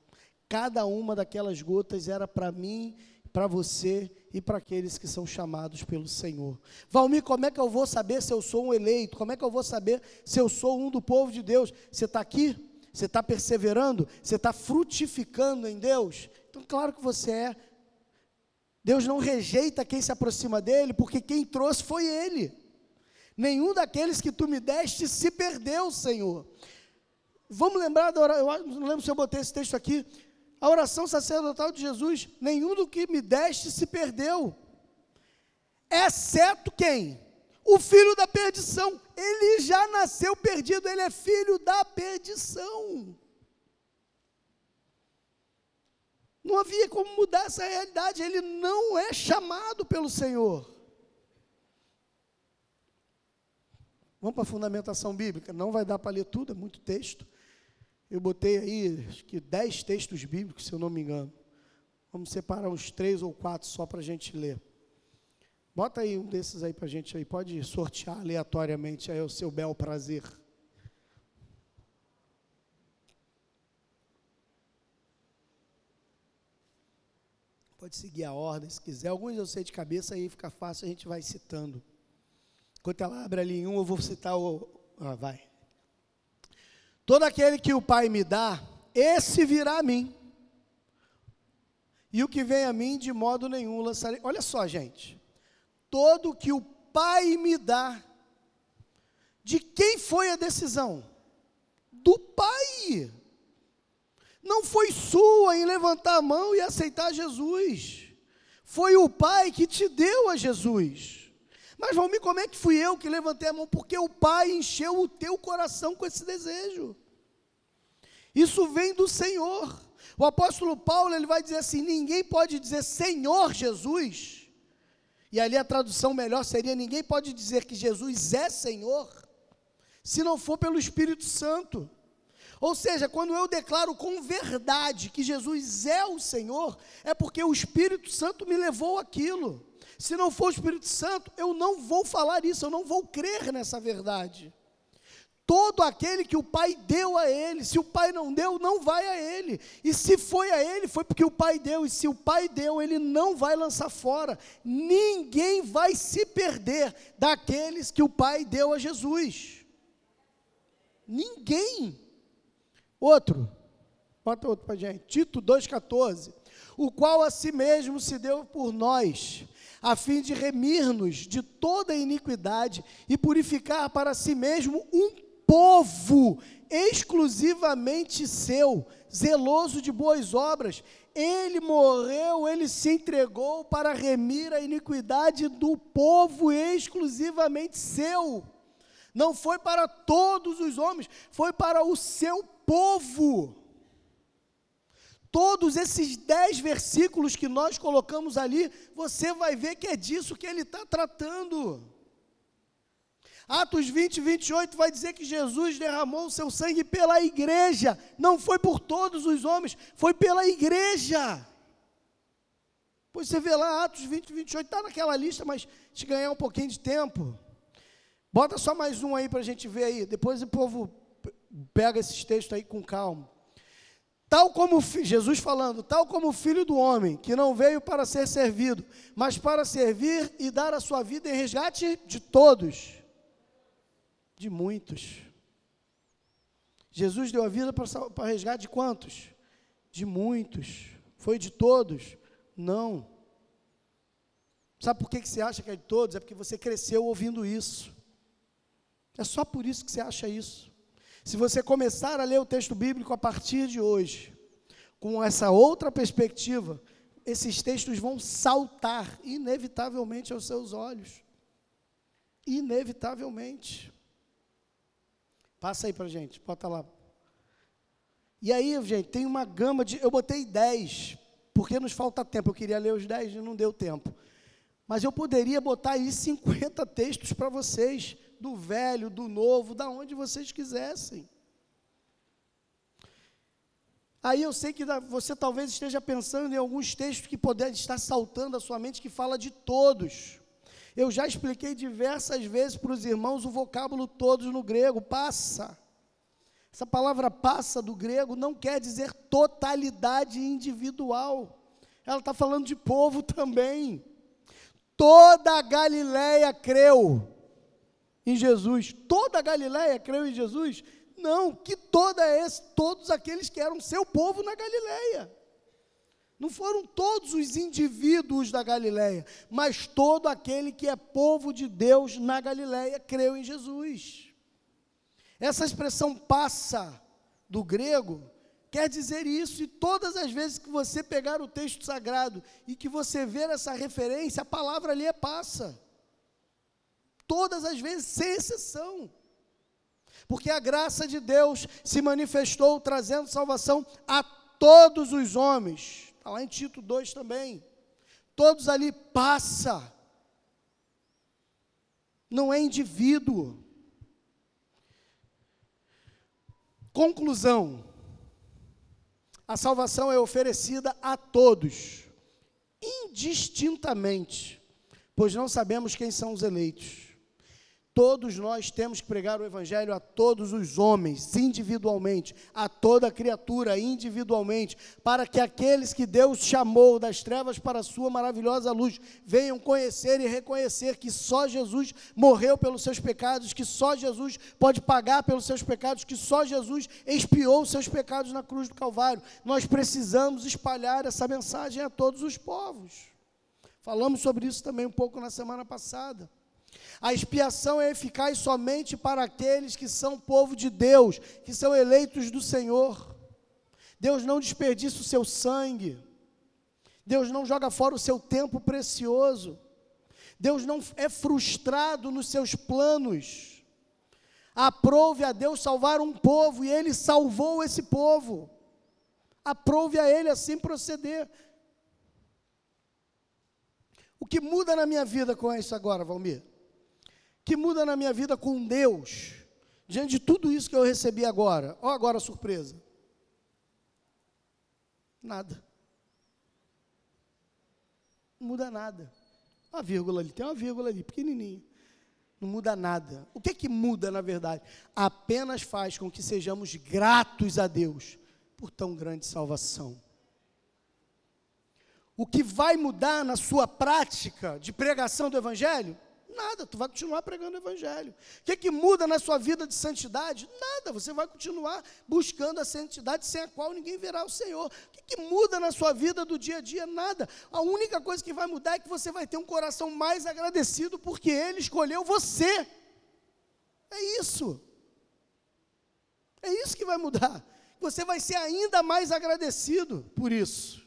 Cada uma daquelas gotas era para mim, para você e para aqueles que são chamados pelo Senhor. Valmir, como é que eu vou saber se eu sou um eleito? Como é que eu vou saber se eu sou um do povo de Deus? Você está aqui? Você está perseverando? Você está frutificando em Deus? Então, claro que você é. Deus não rejeita quem se aproxima dele, porque quem trouxe foi ele. Nenhum daqueles que tu me deste se perdeu, Senhor. Vamos lembrar da oração, eu não lembro se eu botei esse texto aqui, a oração sacerdotal de Jesus: nenhum do que me deste se perdeu, exceto quem? O filho da perdição. Ele já nasceu perdido, ele é filho da perdição. Não havia como mudar essa realidade, ele não é chamado pelo Senhor. Vamos para a fundamentação bíblica. Não vai dar para ler tudo, é muito texto. Eu botei aí, acho que dez textos bíblicos, se eu não me engano. Vamos separar uns três ou quatro só para a gente ler. Bota aí um desses aí para a gente aí. Pode sortear aleatoriamente aí o seu bel prazer. Pode seguir a ordem se quiser. Alguns eu sei de cabeça aí fica fácil, a gente vai citando. Enquanto ela abre ali em um, eu vou citar o. Ah, vai. Todo aquele que o Pai me dá, esse virá a mim. E o que vem a mim, de modo nenhum lançarei. Olha só, gente. Todo que o Pai me dá, de quem foi a decisão? Do Pai. Não foi sua em levantar a mão e aceitar Jesus. Foi o Pai que te deu a Jesus. Mas, Valmir, como é que fui eu que levantei a mão? Porque o Pai encheu o teu coração com esse desejo. Isso vem do Senhor. O apóstolo Paulo ele vai dizer assim: ninguém pode dizer Senhor Jesus. E ali a tradução melhor seria: ninguém pode dizer que Jesus é Senhor, se não for pelo Espírito Santo. Ou seja, quando eu declaro com verdade que Jesus é o Senhor, é porque o Espírito Santo me levou aquilo. Se não for o Espírito Santo, eu não vou falar isso, eu não vou crer nessa verdade. Todo aquele que o Pai deu a ele, se o Pai não deu, não vai a ele. E se foi a ele, foi porque o Pai deu. E se o Pai deu, ele não vai lançar fora. Ninguém vai se perder daqueles que o Pai deu a Jesus. Ninguém. Outro, bota outro para gente. Tito 2,14. O qual a si mesmo se deu por nós a fim de remir-nos de toda iniquidade e purificar para si mesmo um povo exclusivamente seu, zeloso de boas obras. Ele morreu, ele se entregou para remir a iniquidade do povo exclusivamente seu. Não foi para todos os homens, foi para o seu povo todos esses dez versículos que nós colocamos ali, você vai ver que é disso que ele está tratando. Atos 20, 28 vai dizer que Jesus derramou o seu sangue pela igreja, não foi por todos os homens, foi pela igreja. Pois você vê lá, Atos 20, 28, está naquela lista, mas te ganhar um pouquinho de tempo. Bota só mais um aí para a gente ver aí. Depois o povo pega esses textos aí com calma. Tal como Jesus falando, tal como o filho do homem, que não veio para ser servido, mas para servir e dar a sua vida em resgate de todos, de muitos. Jesus deu a vida para, para resgate de quantos? De muitos. Foi de todos? Não. Sabe por que, que você acha que é de todos? É porque você cresceu ouvindo isso. É só por isso que você acha isso. Se você começar a ler o texto bíblico a partir de hoje, com essa outra perspectiva, esses textos vão saltar inevitavelmente aos seus olhos. Inevitavelmente. Passa aí para gente, bota lá. E aí, gente, tem uma gama de. Eu botei 10, porque nos falta tempo. Eu queria ler os 10 e não deu tempo. Mas eu poderia botar aí 50 textos para vocês, do velho, do novo, da onde vocês quisessem. Aí eu sei que você talvez esteja pensando em alguns textos que podem estar saltando a sua mente que fala de todos. Eu já expliquei diversas vezes para os irmãos o vocábulo todos no grego, passa. Essa palavra passa do grego não quer dizer totalidade individual. Ela está falando de povo também. Toda a Galileia creu em Jesus. Toda a Galileia creu em Jesus não, que toda esse, todos aqueles que eram seu povo na Galileia. Não foram todos os indivíduos da Galileia, mas todo aquele que é povo de Deus na Galileia creu em Jesus. Essa expressão passa do grego quer dizer isso, e todas as vezes que você pegar o texto sagrado e que você ver essa referência, a palavra ali é passa. Todas as vezes, sem exceção porque a graça de Deus se manifestou trazendo salvação a todos os homens. Está lá em Tito 2 também. Todos ali passa. Não é indivíduo. Conclusão: a salvação é oferecida a todos, indistintamente, pois não sabemos quem são os eleitos. Todos nós temos que pregar o Evangelho a todos os homens, individualmente, a toda criatura, individualmente, para que aqueles que Deus chamou das trevas para a sua maravilhosa luz venham conhecer e reconhecer que só Jesus morreu pelos seus pecados, que só Jesus pode pagar pelos seus pecados, que só Jesus expiou os seus pecados na cruz do Calvário. Nós precisamos espalhar essa mensagem a todos os povos. Falamos sobre isso também um pouco na semana passada. A expiação é eficaz somente para aqueles que são povo de Deus, que são eleitos do Senhor. Deus não desperdiça o seu sangue. Deus não joga fora o seu tempo precioso. Deus não é frustrado nos seus planos. Aprove a Deus salvar um povo e ele salvou esse povo. Aprove a ele assim proceder. O que muda na minha vida com isso agora, Valmir? Que muda na minha vida com Deus, diante de tudo isso que eu recebi agora. Olha agora a surpresa. Nada. Não muda nada. Uma vírgula ali, tem uma vírgula ali, pequenininha. Não muda nada. O que é que muda, na verdade? Apenas faz com que sejamos gratos a Deus por tão grande salvação. O que vai mudar na sua prática de pregação do Evangelho? Nada, tu vai continuar pregando o Evangelho. O que, que muda na sua vida de santidade? Nada, você vai continuar buscando a santidade sem a qual ninguém verá o Senhor. O que, que muda na sua vida do dia a dia? Nada. A única coisa que vai mudar é que você vai ter um coração mais agradecido porque Ele escolheu você. É isso. É isso que vai mudar. Você vai ser ainda mais agradecido por isso.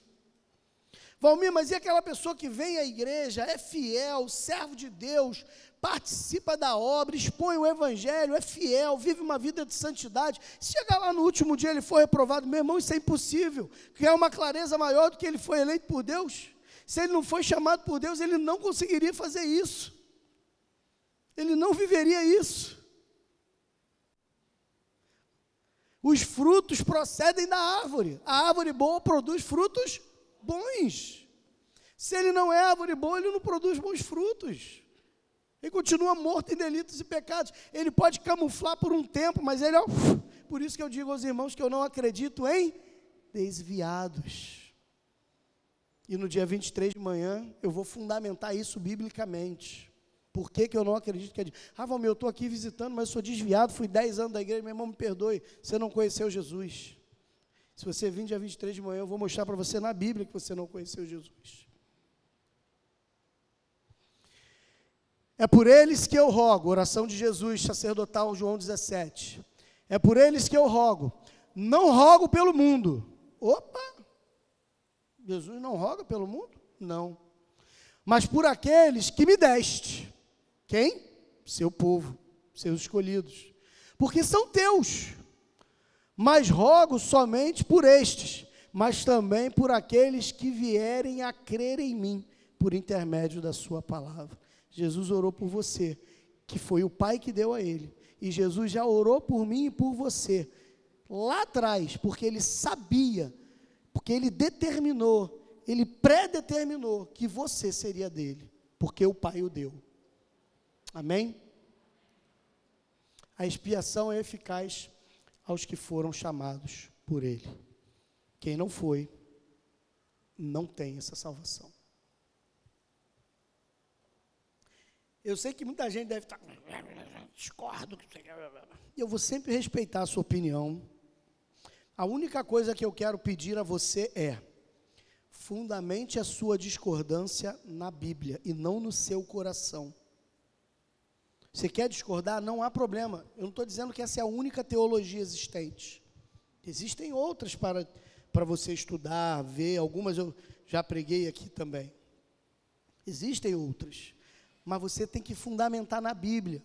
Valmir, mas e aquela pessoa que vem à igreja, é fiel, servo de Deus, participa da obra, expõe o evangelho, é fiel, vive uma vida de santidade. Se chegar lá no último dia ele for reprovado, meu irmão, isso é impossível. Criar uma clareza maior do que ele foi eleito por Deus. Se ele não foi chamado por Deus, ele não conseguiria fazer isso. Ele não viveria isso. Os frutos procedem da árvore. A árvore boa produz frutos bons. Se ele não é árvore boa, ele não produz bons frutos. Ele continua morto em delitos e pecados. Ele pode camuflar por um tempo, mas ele é. Por isso que eu digo aos irmãos que eu não acredito em desviados. E no dia 23 de manhã eu vou fundamentar isso biblicamente. Por que, que eu não acredito que é. Ah, Valmir, eu estou aqui visitando, mas eu sou desviado, fui 10 anos da igreja, meu irmão, me perdoe, você não conheceu Jesus. Se você vir dia 23 de manhã, eu vou mostrar para você na Bíblia que você não conheceu Jesus. É por eles que eu rogo, oração de Jesus, sacerdotal, João 17. É por eles que eu rogo. Não rogo pelo mundo. Opa! Jesus não roga pelo mundo? Não. Mas por aqueles que me deste. Quem? Seu povo, seus escolhidos. Porque são teus. Mas rogo somente por estes, mas também por aqueles que vierem a crer em mim, por intermédio da sua palavra. Jesus orou por você, que foi o Pai que deu a ele. E Jesus já orou por mim e por você, lá atrás, porque ele sabia, porque ele determinou, ele predeterminou que você seria dele, porque o Pai o deu. Amém? A expiação é eficaz aos que foram chamados por Ele. Quem não foi, não tem essa salvação. Eu sei que muita gente deve estar. Discordo. Eu vou sempre respeitar a sua opinião. A única coisa que eu quero pedir a você é: fundamente a sua discordância na Bíblia e não no seu coração. Você quer discordar? Não há problema. Eu não estou dizendo que essa é a única teologia existente. Existem outras para, para você estudar, ver. Algumas eu já preguei aqui também. Existem outras. Mas você tem que fundamentar na Bíblia.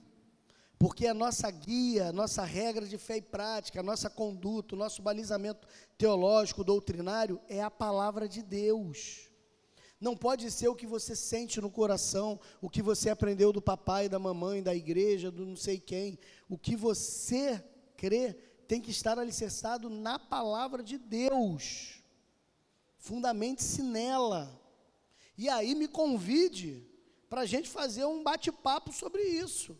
Porque a nossa guia, a nossa regra de fé e prática, a nossa conduta, o nosso balizamento teológico, doutrinário, é a palavra de Deus. Não pode ser o que você sente no coração, o que você aprendeu do papai, da mamãe, da igreja, do não sei quem. O que você crê tem que estar alicerçado na palavra de Deus. Fundamente-se nela. E aí me convide para a gente fazer um bate-papo sobre isso.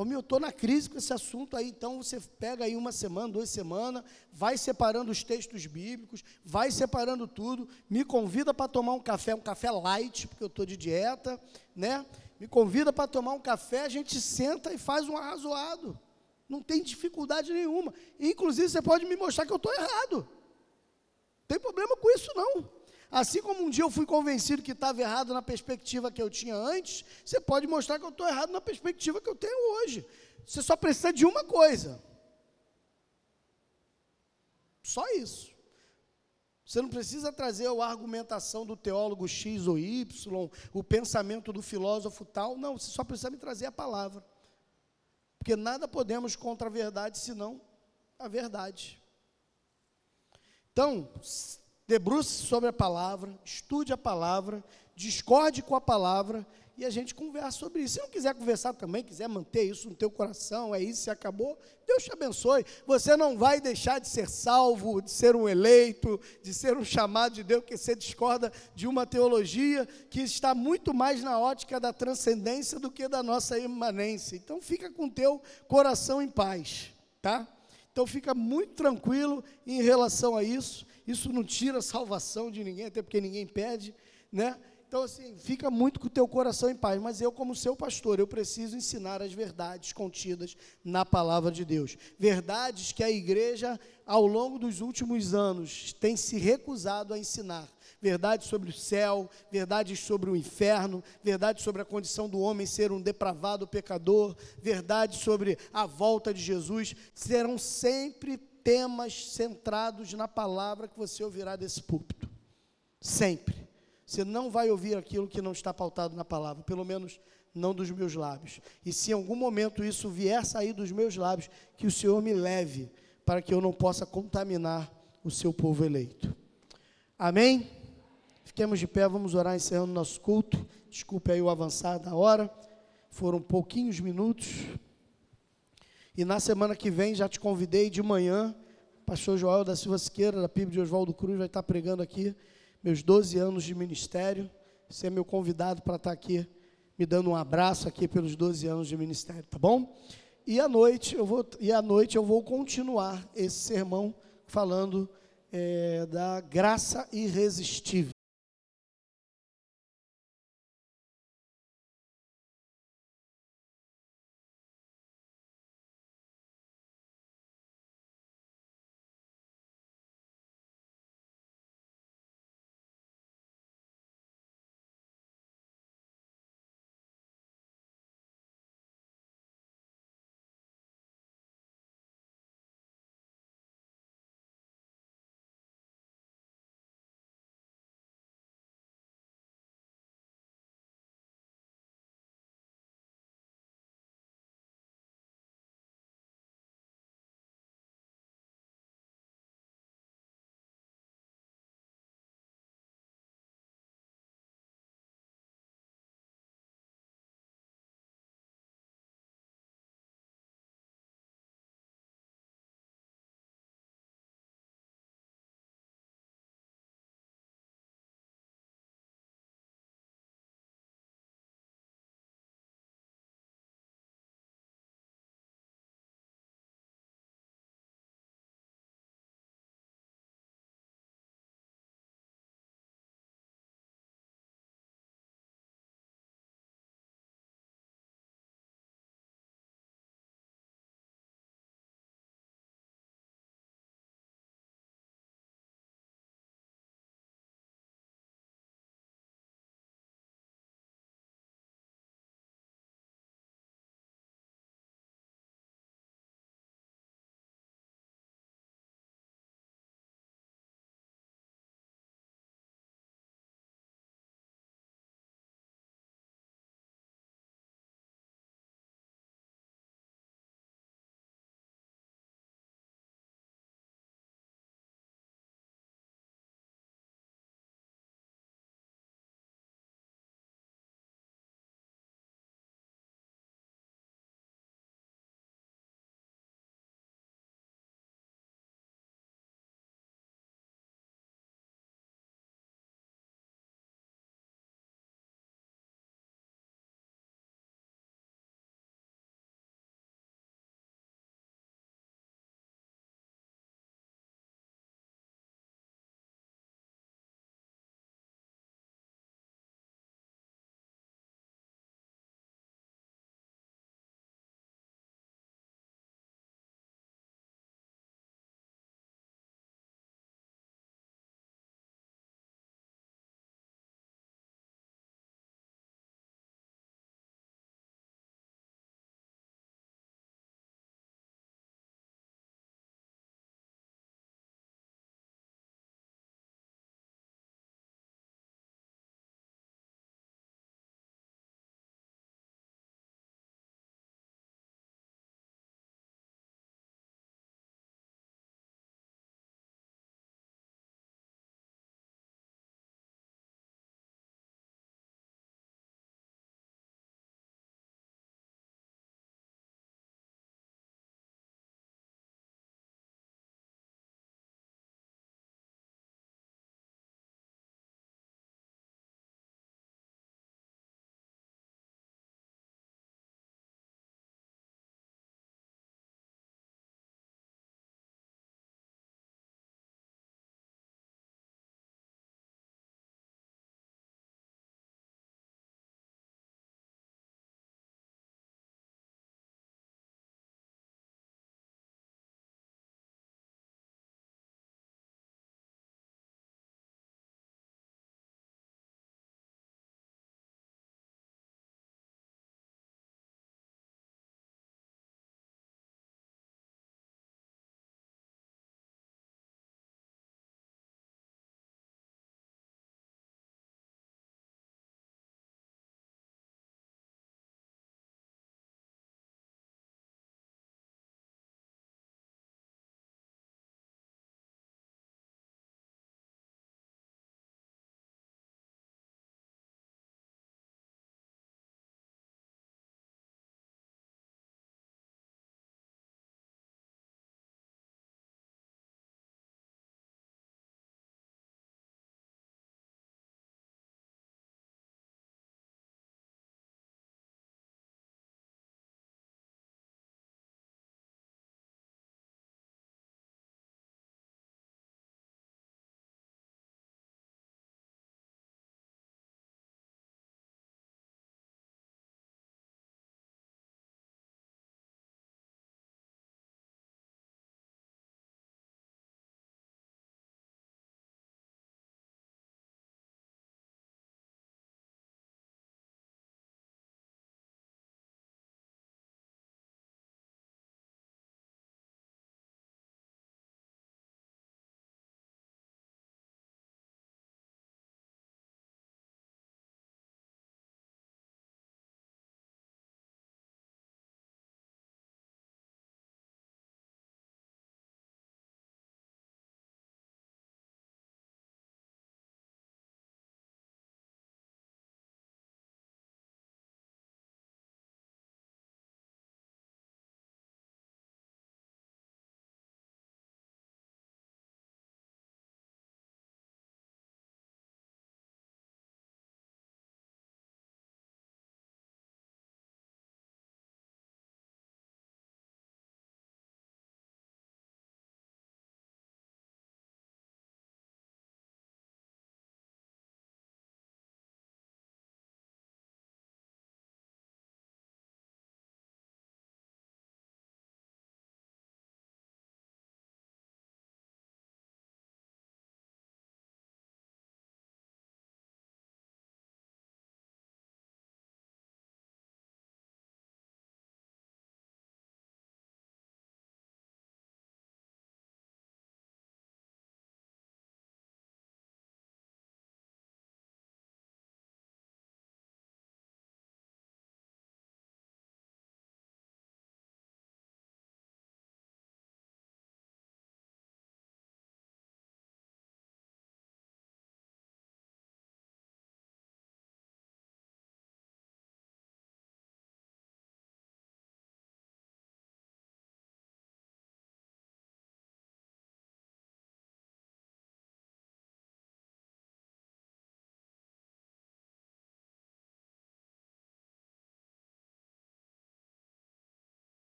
Como eu estou na crise com esse assunto aí, então você pega aí uma semana, duas semanas, vai separando os textos bíblicos, vai separando tudo, me convida para tomar um café, um café light, porque eu estou de dieta, né? Me convida para tomar um café, a gente senta e faz um arrazoado. Não tem dificuldade nenhuma. Inclusive, você pode me mostrar que eu estou errado. Não tem problema com isso, não. Assim como um dia eu fui convencido que estava errado na perspectiva que eu tinha antes, você pode mostrar que eu estou errado na perspectiva que eu tenho hoje. Você só precisa de uma coisa. Só isso. Você não precisa trazer a argumentação do teólogo X ou Y, o pensamento do filósofo tal. Não, você só precisa me trazer a palavra. Porque nada podemos contra a verdade senão a verdade. Então, debruce sobre a palavra, estude a palavra, discorde com a palavra e a gente conversa sobre isso. Se não quiser conversar também, quiser manter isso no teu coração, é isso, se acabou, Deus te abençoe. Você não vai deixar de ser salvo, de ser um eleito, de ser um chamado de Deus, porque você discorda de uma teologia que está muito mais na ótica da transcendência do que da nossa imanência. Então fica com teu coração em paz, tá? Então fica muito tranquilo em relação a isso. Isso não tira a salvação de ninguém, até porque ninguém pede, né? Então, assim, fica muito com o teu coração em paz. Mas eu, como seu pastor, eu preciso ensinar as verdades contidas na palavra de Deus. Verdades que a igreja, ao longo dos últimos anos, tem se recusado a ensinar. Verdades sobre o céu, verdades sobre o inferno, verdades sobre a condição do homem ser um depravado pecador, verdades sobre a volta de Jesus, serão sempre temas centrados na palavra que você ouvirá desse púlpito. Sempre. Você não vai ouvir aquilo que não está pautado na palavra, pelo menos não dos meus lábios. E se em algum momento isso vier sair dos meus lábios, que o Senhor me leve para que eu não possa contaminar o seu povo eleito. Amém? Fiquemos de pé, vamos orar encerrando nosso culto. Desculpe aí o avançar da hora. Foram pouquinhos minutos. E na semana que vem já te convidei de manhã, pastor Joel da Silva Siqueira, da PIB de Oswaldo Cruz, vai estar pregando aqui meus 12 anos de ministério. Você é meu convidado para estar aqui, me dando um abraço aqui pelos 12 anos de ministério, tá bom? E à noite eu vou, e à noite eu vou continuar esse sermão falando é, da graça irresistível.